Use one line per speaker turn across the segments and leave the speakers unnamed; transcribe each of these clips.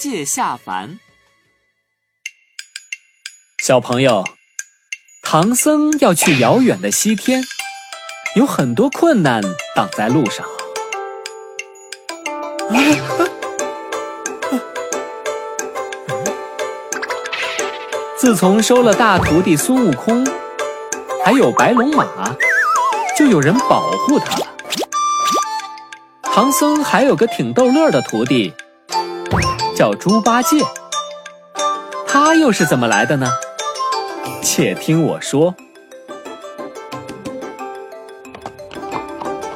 戒下凡，
小朋友，唐僧要去遥远的西天，有很多困难挡在路上。自从收了大徒弟孙悟空，还有白龙马，就有人保护他了。唐僧还有个挺逗乐的徒弟。叫猪八戒，他又是怎么来的呢？且听我说。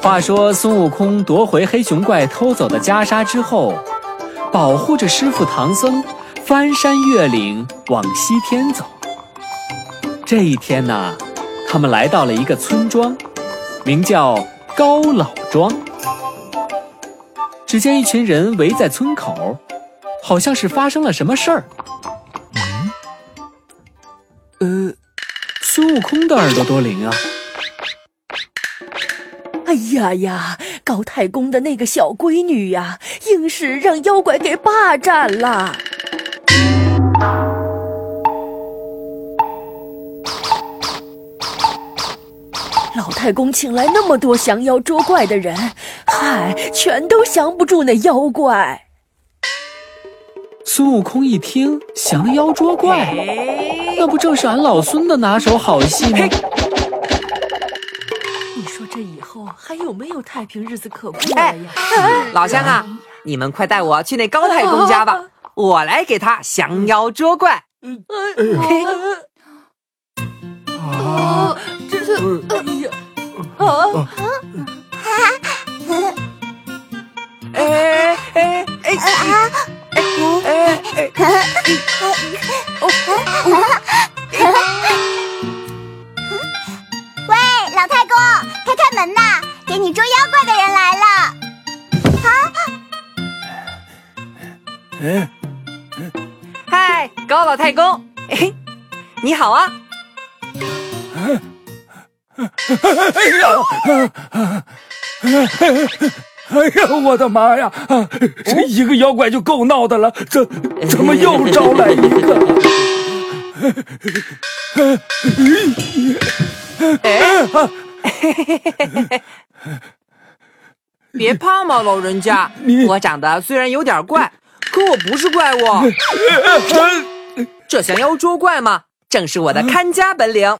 话说孙悟空夺回黑熊怪偷走的袈裟之后，保护着师傅唐僧翻山越岭往西天走。这一天呢，他们来到了一个村庄，名叫高老庄。只见一群人围在村口。好像是发生了什么事儿。嗯，呃，孙悟空的耳朵多灵啊！
哎呀呀，高太公的那个小闺女呀，硬是让妖怪给霸占了。老太公请来那么多降妖捉怪的人，嗨，全都降不住那妖怪。
孙悟空一听降妖捉怪，那不正是俺老孙的拿手好戏吗？
你说这以后还有没有太平日子可过了呀？
老乡啊，你们快带我去那高太公家吧，我来给他降妖捉怪。
啊，这是哎呀啊！
哎哎哎啊！哎哎！
喂，老太公，开开门呐！给你捉妖怪的人来了。啊！
哎，嗨，高老太公，哎，你好啊！
哎呀！哎呀，我的妈呀！这一个妖怪就够闹的了，怎怎么又招来一个？
别怕嘛，老人家，我长得虽然有点怪，可我不是怪物。这降妖捉怪嘛，正是我的看家本领。
哦，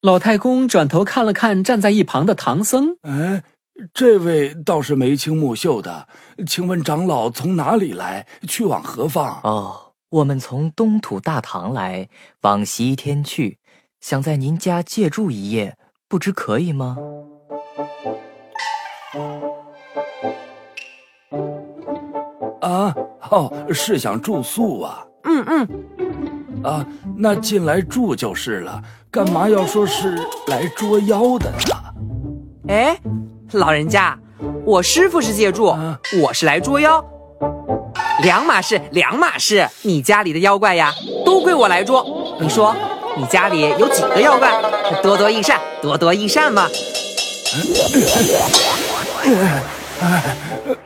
老太公转头看了看站在一旁的唐僧，哎。
这位倒是眉清目秀的，请问长老从哪里来，去往何方？
哦，我们从东土大唐来，往西天去，想在您家借住一夜，不知可以吗？
啊，哦，是想住宿啊？
嗯嗯。
啊，那进来住就是了，干嘛要说是来捉妖的呢？
哎。老人家，我师傅是借住，我是来捉妖，两码事，两码事。你家里的妖怪呀，都归我来捉。你说，你家里有几个妖怪？多多益善，多多益善嘛。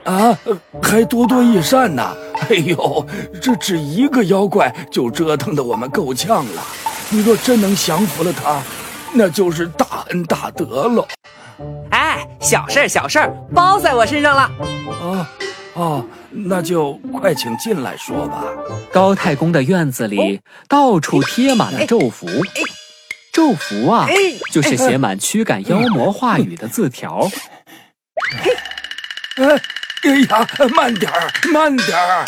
啊，还多多益善呢！哎呦，这只一个妖怪就折腾的我们够呛了。你若真能降服了他，那就是大恩大德了。
哎，小事儿小事儿，包在我身上了。
哦，哦，那就快请进来说吧。
高太公的院子里到处贴满了咒符，咒符啊，就是写满驱赶妖魔话语的字条。
哎，哎呀，慢点儿，慢点儿。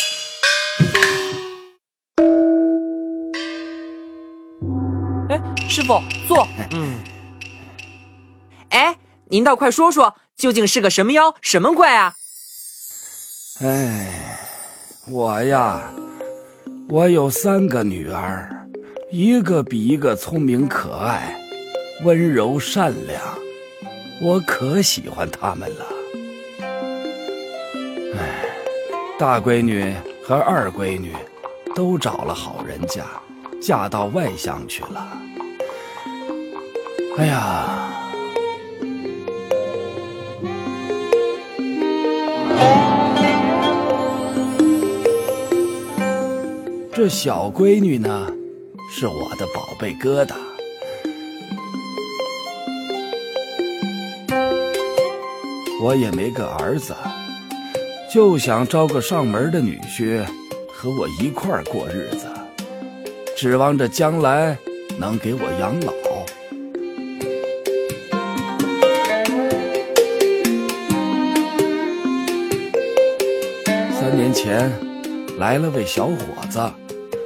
哎，师傅坐。嗯。哎，您倒快说说，究竟是个什么妖，什么怪啊？
哎，我呀，我有三个女儿，一个比一个聪明可爱，温柔善良，我可喜欢她们了。哎，大闺女和二闺女都找了好人家，嫁到外乡去了。哎呀！这小闺女呢，是我的宝贝疙瘩。我也没个儿子，就想招个上门的女婿，和我一块儿过日子，指望着将来能给我养老。年前，来了位小伙子。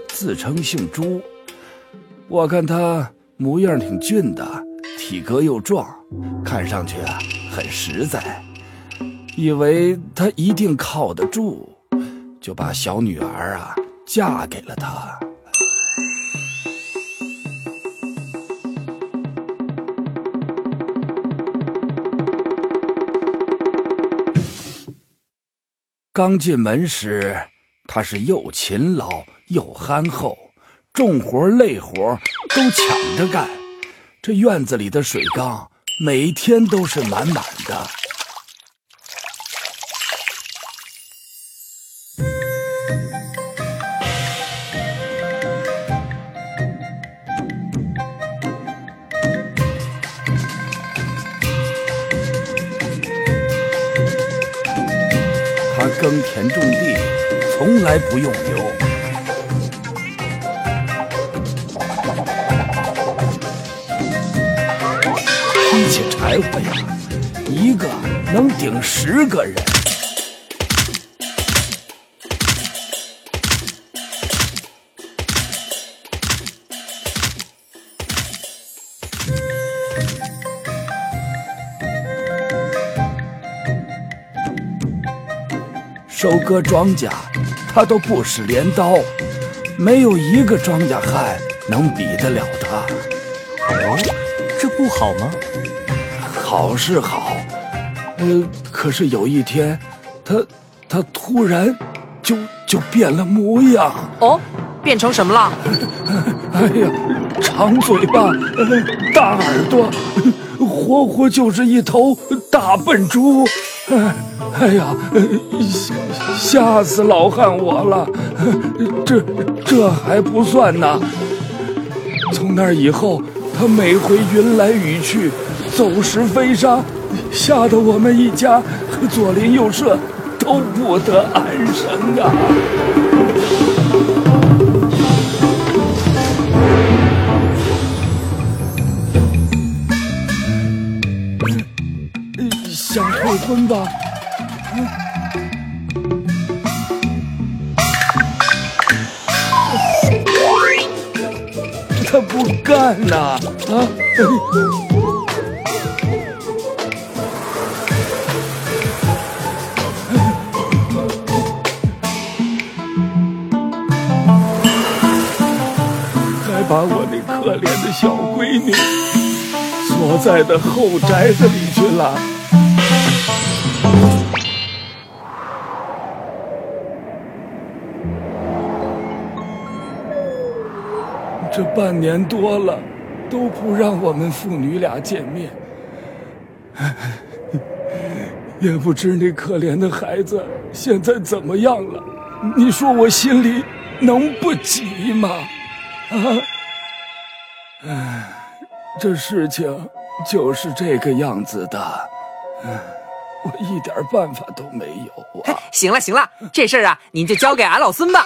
自称姓朱，我看他模样挺俊的，体格又壮，看上去啊很实在，以为他一定靠得住，就把小女儿啊嫁给了他。刚进门时，他是又勤劳。又憨厚，重活累活都抢着干。这院子里的水缸每天都是满满的。种地，从来不用牛。起柴火呀，一个能顶十个人。收割庄稼，他都不使镰刀，没有一个庄稼汉能比得了他。
哦，这不好吗？
好是好，呃，可是有一天，他他突然就就变了模样。
哦，变成什么了？
哎呀，长嘴巴，大耳朵，活活就是一头大笨猪。哎呀，吓死老汉我了！这这还不算呢，从那以后，他每回云来雨去。走时飞沙，吓得我们一家左邻右舍都不得安生啊！想退婚吧？不干呐！啊！还把我那可怜的小闺女锁在的后宅子里去了。这半年多了，都不让我们父女俩见面。也不知那可怜的孩子现在怎么样了。你说我心里能不急吗？啊，唉，这事情就是这个样子的，我一点办法都没有啊。
行了行了，这事儿啊，您就交给俺老孙吧。